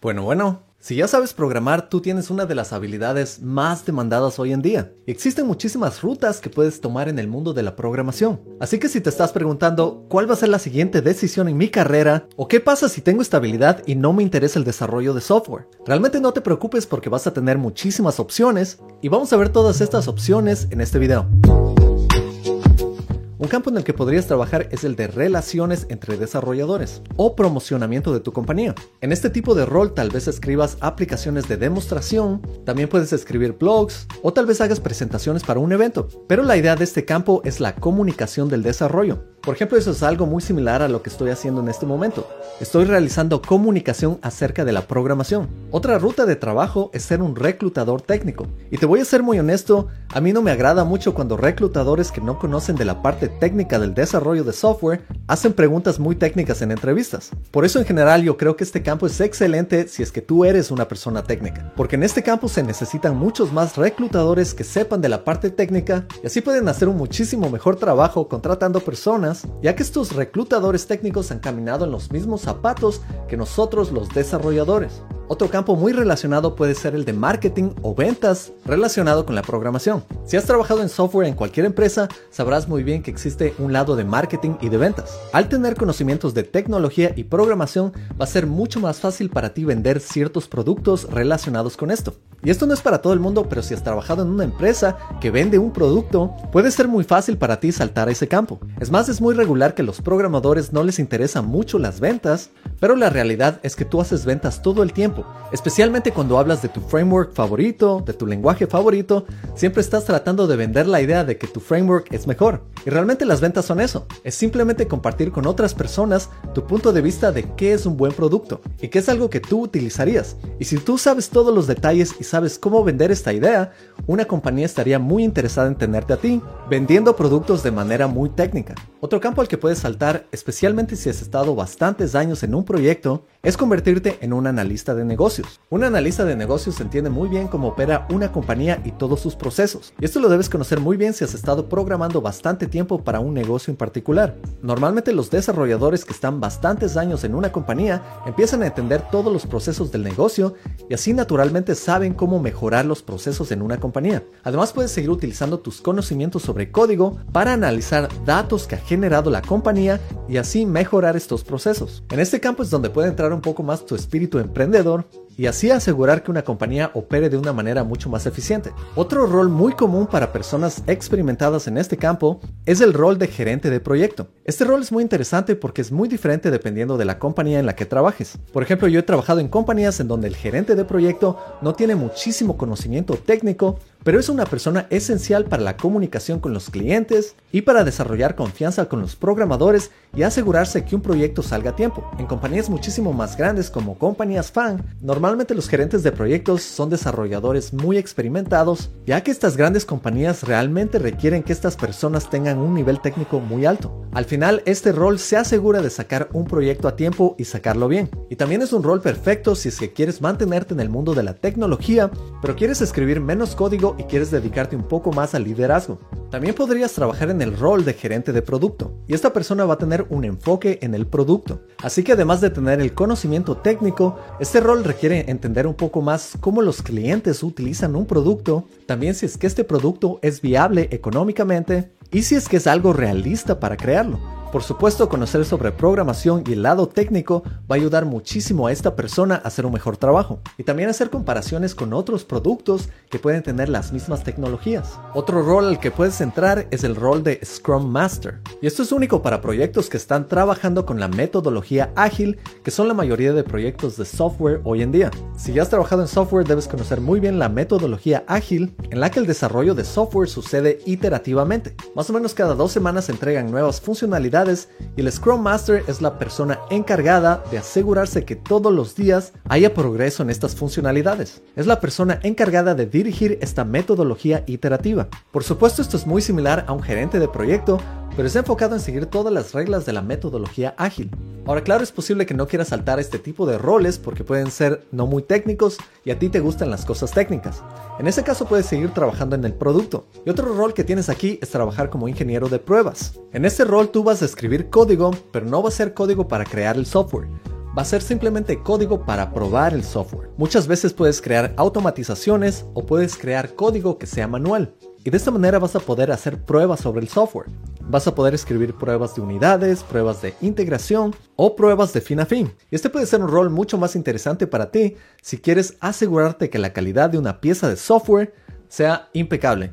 Bueno, bueno, si ya sabes programar, tú tienes una de las habilidades más demandadas hoy en día. Existen muchísimas rutas que puedes tomar en el mundo de la programación. Así que si te estás preguntando cuál va a ser la siguiente decisión en mi carrera o qué pasa si tengo esta habilidad y no me interesa el desarrollo de software, realmente no te preocupes porque vas a tener muchísimas opciones y vamos a ver todas estas opciones en este video. Un campo en el que podrías trabajar es el de relaciones entre desarrolladores o promocionamiento de tu compañía. En este tipo de rol tal vez escribas aplicaciones de demostración, también puedes escribir blogs o tal vez hagas presentaciones para un evento. Pero la idea de este campo es la comunicación del desarrollo. Por ejemplo, eso es algo muy similar a lo que estoy haciendo en este momento. Estoy realizando comunicación acerca de la programación. Otra ruta de trabajo es ser un reclutador técnico. Y te voy a ser muy honesto, a mí no me agrada mucho cuando reclutadores que no conocen de la parte técnica del desarrollo de software hacen preguntas muy técnicas en entrevistas. Por eso en general yo creo que este campo es excelente si es que tú eres una persona técnica. Porque en este campo se necesitan muchos más reclutadores que sepan de la parte técnica y así pueden hacer un muchísimo mejor trabajo contratando personas ya que estos reclutadores técnicos han caminado en los mismos zapatos que nosotros los desarrolladores. Otro campo muy relacionado puede ser el de marketing o ventas relacionado con la programación. Si has trabajado en software en cualquier empresa, sabrás muy bien que existe un lado de marketing y de ventas. Al tener conocimientos de tecnología y programación, va a ser mucho más fácil para ti vender ciertos productos relacionados con esto. Y esto no es para todo el mundo, pero si has trabajado en una empresa que vende un producto, puede ser muy fácil para ti saltar a ese campo. Es más, es muy regular que los programadores no les interesan mucho las ventas, pero la realidad es que tú haces ventas todo el tiempo, especialmente cuando hablas de tu framework favorito, de tu lenguaje favorito, siempre estás tratando de vender la idea de que tu framework es mejor. Y realmente las ventas son eso, es simplemente compartir con otras personas tu punto de vista de qué es un buen producto y qué es algo que tú utilizarías. Y si tú sabes todos los detalles y sabes cómo vender esta idea, una compañía estaría muy interesada en tenerte a ti, vendiendo productos de manera muy técnica. Otro campo al que puedes saltar, especialmente si has estado bastantes años en un proyecto, es convertirte en un analista de negocios. Un analista de negocios entiende muy bien cómo opera una compañía y todos sus procesos. Y esto lo debes conocer muy bien si has estado programando bastante tiempo para un negocio en particular. Normalmente los desarrolladores que están bastantes años en una compañía empiezan a entender todos los procesos del negocio y así naturalmente saben cómo mejorar los procesos en una compañía. Además puedes seguir utilizando tus conocimientos sobre código para analizar datos que ha generado la compañía y así mejorar estos procesos. En este campo es donde puede entrar un poco más tu espíritu emprendedor y así asegurar que una compañía opere de una manera mucho más eficiente. Otro rol muy común para personas experimentadas en este campo es el rol de gerente de proyecto. Este rol es muy interesante porque es muy diferente dependiendo de la compañía en la que trabajes. Por ejemplo, yo he trabajado en compañías en donde el gerente de proyecto no tiene muchísimo conocimiento técnico, pero es una persona esencial para la comunicación con los clientes y para desarrollar confianza con los programadores y asegurarse que un proyecto salga a tiempo. En compañías muchísimo más grandes como compañías fan, normalmente los gerentes de proyectos son desarrolladores muy experimentados, ya que estas grandes compañías realmente requieren que estas personas tengan un nivel técnico muy alto. Al final, este rol se asegura de sacar un proyecto a tiempo y sacarlo bien. Y también es un rol perfecto si es que quieres mantenerte en el mundo de la tecnología, pero quieres escribir menos código y quieres dedicarte un poco más al liderazgo. También podrías trabajar en el rol de gerente de producto, y esta persona va a tener un enfoque en el producto. Así que además de tener el conocimiento técnico, este rol requiere entender un poco más cómo los clientes utilizan un producto, también si es que este producto es viable económicamente y si es que es algo realista para crearlo. Por supuesto, conocer sobre programación y el lado técnico va a ayudar muchísimo a esta persona a hacer un mejor trabajo y también hacer comparaciones con otros productos que pueden tener las mismas tecnologías. Otro rol al que puedes entrar es el rol de Scrum Master. Y esto es único para proyectos que están trabajando con la metodología ágil, que son la mayoría de proyectos de software hoy en día. Si ya has trabajado en software, debes conocer muy bien la metodología ágil, en la que el desarrollo de software sucede iterativamente. Más o menos cada dos semanas se entregan nuevas funcionalidades y el Scrum Master es la persona encargada de asegurarse que todos los días haya progreso en estas funcionalidades. Es la persona encargada de dirigir esta metodología iterativa. Por supuesto esto es muy similar a un gerente de proyecto, pero está enfocado en seguir todas las reglas de la metodología ágil. Ahora, claro, es posible que no quieras saltar este tipo de roles porque pueden ser no muy técnicos y a ti te gustan las cosas técnicas. En ese caso puedes seguir trabajando en el producto. Y otro rol que tienes aquí es trabajar como ingeniero de pruebas. En este rol tú vas a escribir código, pero no va a ser código para crear el software va a ser simplemente código para probar el software. Muchas veces puedes crear automatizaciones o puedes crear código que sea manual. Y de esta manera vas a poder hacer pruebas sobre el software. Vas a poder escribir pruebas de unidades, pruebas de integración o pruebas de fin a fin. Y este puede ser un rol mucho más interesante para ti si quieres asegurarte que la calidad de una pieza de software sea impecable.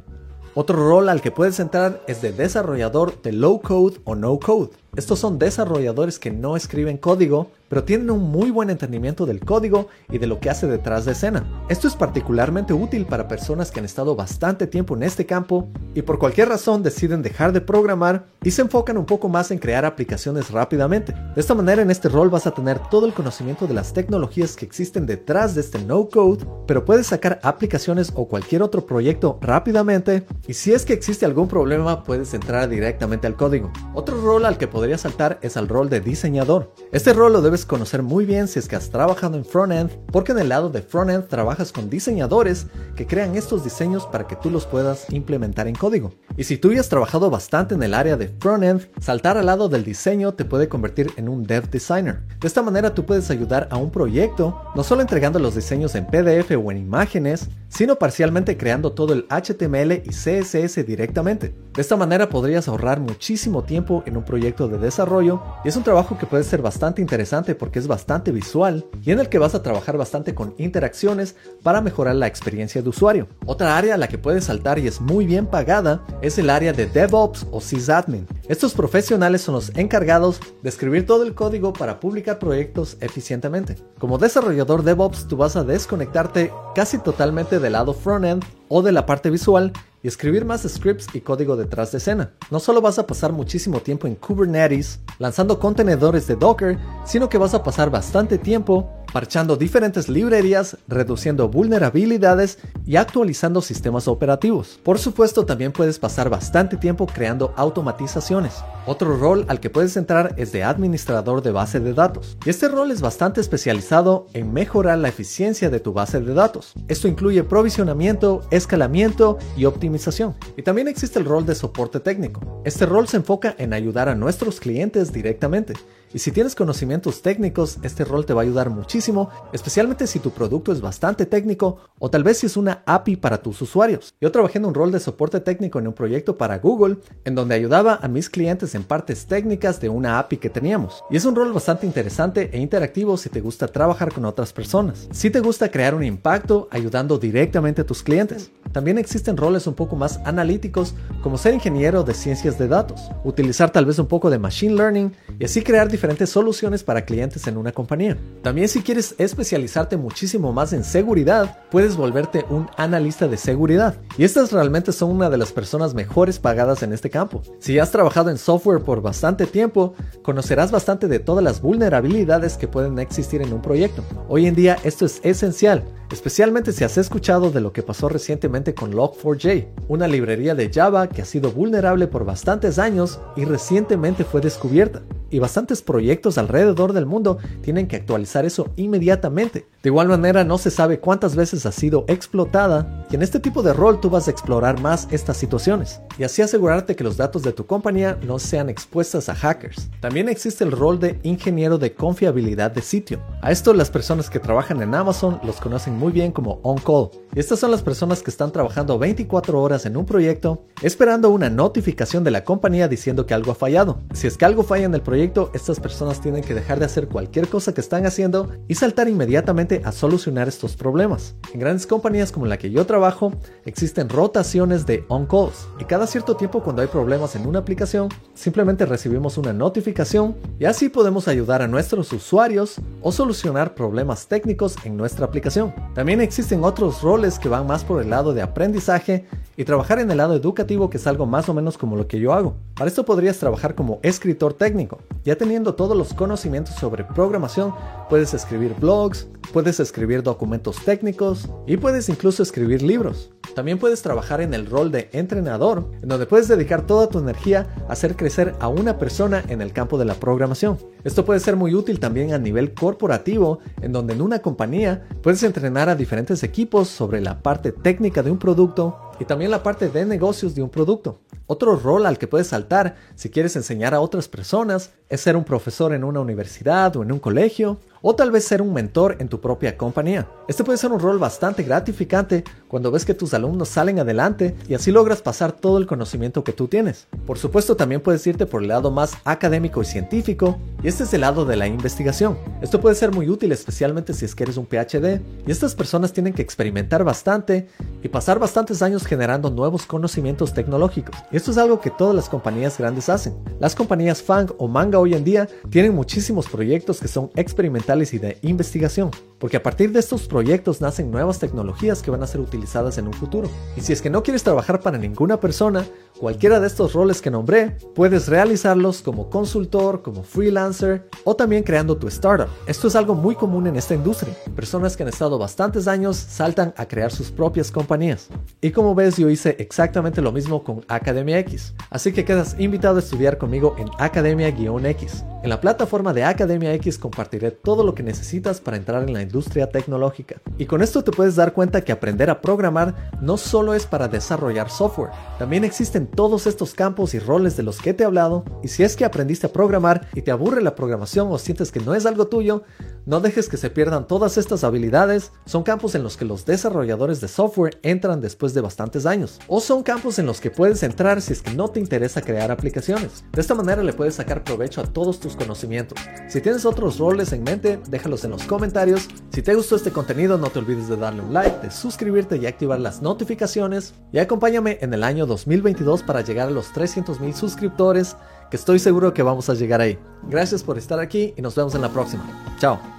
Otro rol al que puedes entrar es de desarrollador de low code o no code. Estos son desarrolladores que no escriben código, pero tienen un muy buen entendimiento del código y de lo que hace detrás de escena. Esto es particularmente útil para personas que han estado bastante tiempo en este campo y por cualquier razón deciden dejar de programar y se enfocan un poco más en crear aplicaciones rápidamente. De esta manera en este rol vas a tener todo el conocimiento de las tecnologías que existen detrás de este no code, pero puedes sacar aplicaciones o cualquier otro proyecto rápidamente y si es que existe algún problema puedes entrar directamente al código. Otro rol al que podría saltar es al rol de diseñador. Este rol lo debes conocer muy bien si es que has trabajado en frontend, porque en el lado de frontend trabajas con diseñadores que crean estos diseños para que tú los puedas implementar en código. Y si tú ya has trabajado bastante en el área de frontend, saltar al lado del diseño te puede convertir en un dev designer. De esta manera tú puedes ayudar a un proyecto, no solo entregando los diseños en PDF o en imágenes, sino parcialmente creando todo el HTML y CSS directamente. De esta manera podrías ahorrar muchísimo tiempo en un proyecto de desarrollo y es un trabajo que puede ser bastante interesante porque es bastante visual y en el que vas a trabajar bastante con interacciones para mejorar la experiencia de usuario. Otra área a la que puedes saltar y es muy bien pagada es el área de DevOps o sysadmin. Estos profesionales son los encargados de escribir todo el código para publicar proyectos eficientemente. Como desarrollador DevOps tú vas a desconectarte casi totalmente del lado frontend o de la parte visual y escribir más scripts y código detrás de escena. No solo vas a pasar muchísimo tiempo en Kubernetes lanzando contenedores de Docker, sino que vas a pasar bastante tiempo parchando diferentes librerías, reduciendo vulnerabilidades y actualizando sistemas operativos. Por supuesto, también puedes pasar bastante tiempo creando automatizaciones. Otro rol al que puedes entrar es de administrador de base de datos. Y este rol es bastante especializado en mejorar la eficiencia de tu base de datos. Esto incluye provisionamiento, escalamiento y optimización. Y también existe el rol de soporte técnico. Este rol se enfoca en ayudar a nuestros clientes directamente. Y si tienes conocimientos técnicos, este rol te va a ayudar muchísimo, especialmente si tu producto es bastante técnico o tal vez si es una API para tus usuarios. Yo trabajé en un rol de soporte técnico en un proyecto para Google, en donde ayudaba a mis clientes en partes técnicas de una API que teníamos. Y es un rol bastante interesante e interactivo si te gusta trabajar con otras personas. Si te gusta crear un impacto ayudando directamente a tus clientes. También existen roles un poco más analíticos como ser ingeniero de ciencias de datos, utilizar tal vez un poco de machine learning y así crear diferentes soluciones para clientes en una compañía. También si quieres especializarte muchísimo más en seguridad, puedes volverte un analista de seguridad. Y estas realmente son una de las personas mejores pagadas en este campo. Si has trabajado en software por bastante tiempo, conocerás bastante de todas las vulnerabilidades que pueden existir en un proyecto. Hoy en día esto es esencial especialmente si has escuchado de lo que pasó recientemente con Log4j, una librería de Java que ha sido vulnerable por bastantes años y recientemente fue descubierta. Y bastantes proyectos alrededor del mundo tienen que actualizar eso inmediatamente. De igual manera no se sabe cuántas veces ha sido explotada y en este tipo de rol tú vas a explorar más estas situaciones y así asegurarte que los datos de tu compañía no sean expuestas a hackers. También existe el rol de ingeniero de confiabilidad de sitio. A esto las personas que trabajan en Amazon los conocen muy bien como on-call. Estas son las personas que están trabajando 24 horas en un proyecto esperando una notificación de la compañía diciendo que algo ha fallado. Si es que algo falla en el proyecto, estas personas tienen que dejar de hacer cualquier cosa que están haciendo y saltar inmediatamente a solucionar estos problemas. En grandes compañías como la que yo trabajo, existen rotaciones de on-calls y cada cierto tiempo cuando hay problemas en una aplicación, simplemente recibimos una notificación y así podemos ayudar a nuestros usuarios o solucionar problemas técnicos en nuestra aplicación. También existen otros roles que van más por el lado de aprendizaje y trabajar en el lado educativo que es algo más o menos como lo que yo hago. Para esto podrías trabajar como escritor técnico. Ya teniendo todos los conocimientos sobre programación, puedes escribir blogs, puedes escribir documentos técnicos y puedes incluso escribir libros. También puedes trabajar en el rol de entrenador, en donde puedes dedicar toda tu energía a hacer crecer a una persona en el campo de la programación. Esto puede ser muy útil también a nivel corporativo, en donde en una compañía puedes entrenar a diferentes equipos sobre la parte técnica de un producto y también la parte de negocios de un producto. Otro rol al que puedes saltar si quieres enseñar a otras personas ser un profesor en una universidad o en un colegio, o tal vez ser un mentor en tu propia compañía. Este puede ser un rol bastante gratificante cuando ves que tus alumnos salen adelante y así logras pasar todo el conocimiento que tú tienes. Por supuesto también puedes irte por el lado más académico y científico y este es el lado de la investigación. Esto puede ser muy útil especialmente si es que eres un PhD y estas personas tienen que experimentar bastante y pasar bastantes años generando nuevos conocimientos tecnológicos. Y esto es algo que todas las compañías grandes hacen. Las compañías Fang o Manga hoy en día tienen muchísimos proyectos que son experimentales y de investigación, porque a partir de estos proyectos nacen nuevas tecnologías que van a ser utilizadas en un futuro. Y si es que no quieres trabajar para ninguna persona, cualquiera de estos roles que nombré, puedes realizarlos como consultor, como freelancer o también creando tu startup. Esto es algo muy común en esta industria. Personas que han estado bastantes años saltan a crear sus propias compañías. Y como ves, yo hice exactamente lo mismo con Academia X. Así que quedas invitado a estudiar conmigo en Academia-X. En la plataforma de Academia X compartiré todo lo que necesitas para entrar en la industria tecnológica. Y con esto te puedes dar cuenta que aprender a programar no solo es para desarrollar software, también existen todos estos campos y roles de los que te he hablado, y si es que aprendiste a programar y te aburre la programación o sientes que no es algo tuyo, no dejes que se pierdan todas estas habilidades, son campos en los que los desarrolladores de software entran después de bastantes años, o son campos en los que puedes entrar si es que no te interesa crear aplicaciones. De esta manera le puedes sacar provecho a todos tus conocimientos. Si tienes otros roles en mente, déjalos en los comentarios. Si te gustó este contenido, no te olvides de darle un like, de suscribirte y activar las notificaciones. Y acompáñame en el año 2022 para llegar a los 300 mil suscriptores, que estoy seguro que vamos a llegar ahí. Gracias por estar aquí y nos vemos en la próxima. Chao.